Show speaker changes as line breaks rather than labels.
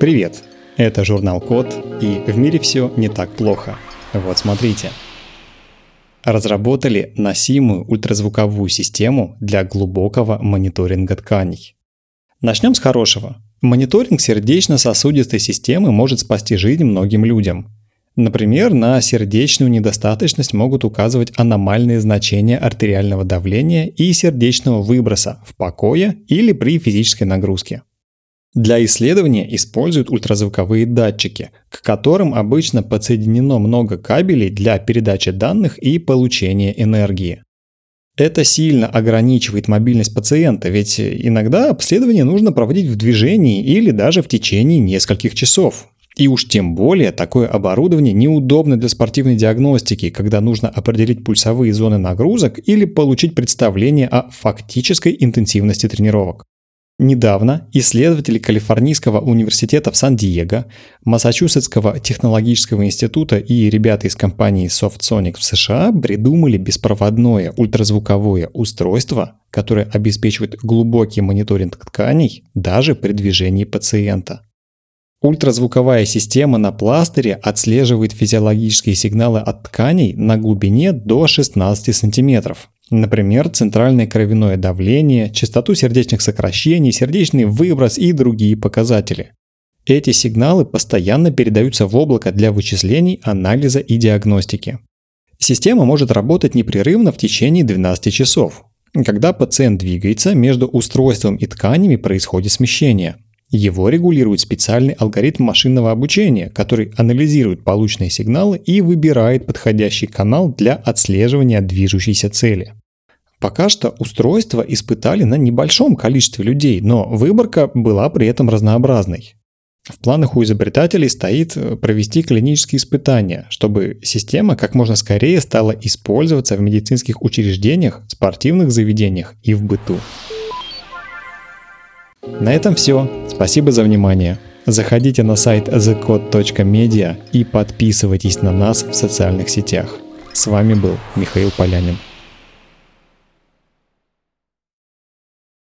Привет! Это журнал Код, и в мире все не так плохо. Вот смотрите. Разработали носимую ультразвуковую систему для глубокого мониторинга тканей. Начнем с хорошего. Мониторинг сердечно-сосудистой системы может спасти жизнь многим людям. Например, на сердечную недостаточность могут указывать аномальные значения артериального давления и сердечного выброса в покое или при физической нагрузке. Для исследования используют ультразвуковые датчики, к которым обычно подсоединено много кабелей для передачи данных и получения энергии. Это сильно ограничивает мобильность пациента, ведь иногда обследование нужно проводить в движении или даже в течение нескольких часов. И уж тем более такое оборудование неудобно для спортивной диагностики, когда нужно определить пульсовые зоны нагрузок или получить представление о фактической интенсивности тренировок. Недавно исследователи Калифорнийского университета в Сан-Диего, Массачусетского технологического института и ребята из компании SoftSonic в США придумали беспроводное ультразвуковое устройство, которое обеспечивает глубокий мониторинг тканей даже при движении пациента. Ультразвуковая система на пластыре отслеживает физиологические сигналы от тканей на глубине до 16 сантиметров, Например, центральное кровяное давление, частоту сердечных сокращений, сердечный выброс и другие показатели. Эти сигналы постоянно передаются в облако для вычислений, анализа и диагностики. Система может работать непрерывно в течение 12 часов. Когда пациент двигается, между устройством и тканями происходит смещение – его регулирует специальный алгоритм машинного обучения, который анализирует полученные сигналы и выбирает подходящий канал для отслеживания движущейся цели. Пока что устройство испытали на небольшом количестве людей, но выборка была при этом разнообразной. В планах у изобретателей стоит э, провести клинические испытания, чтобы система как можно скорее стала использоваться в медицинских учреждениях, спортивных заведениях и в быту. На этом все. Спасибо за внимание. Заходите на сайт thecode.media и подписывайтесь на нас в социальных сетях. С вами был Михаил Полянин.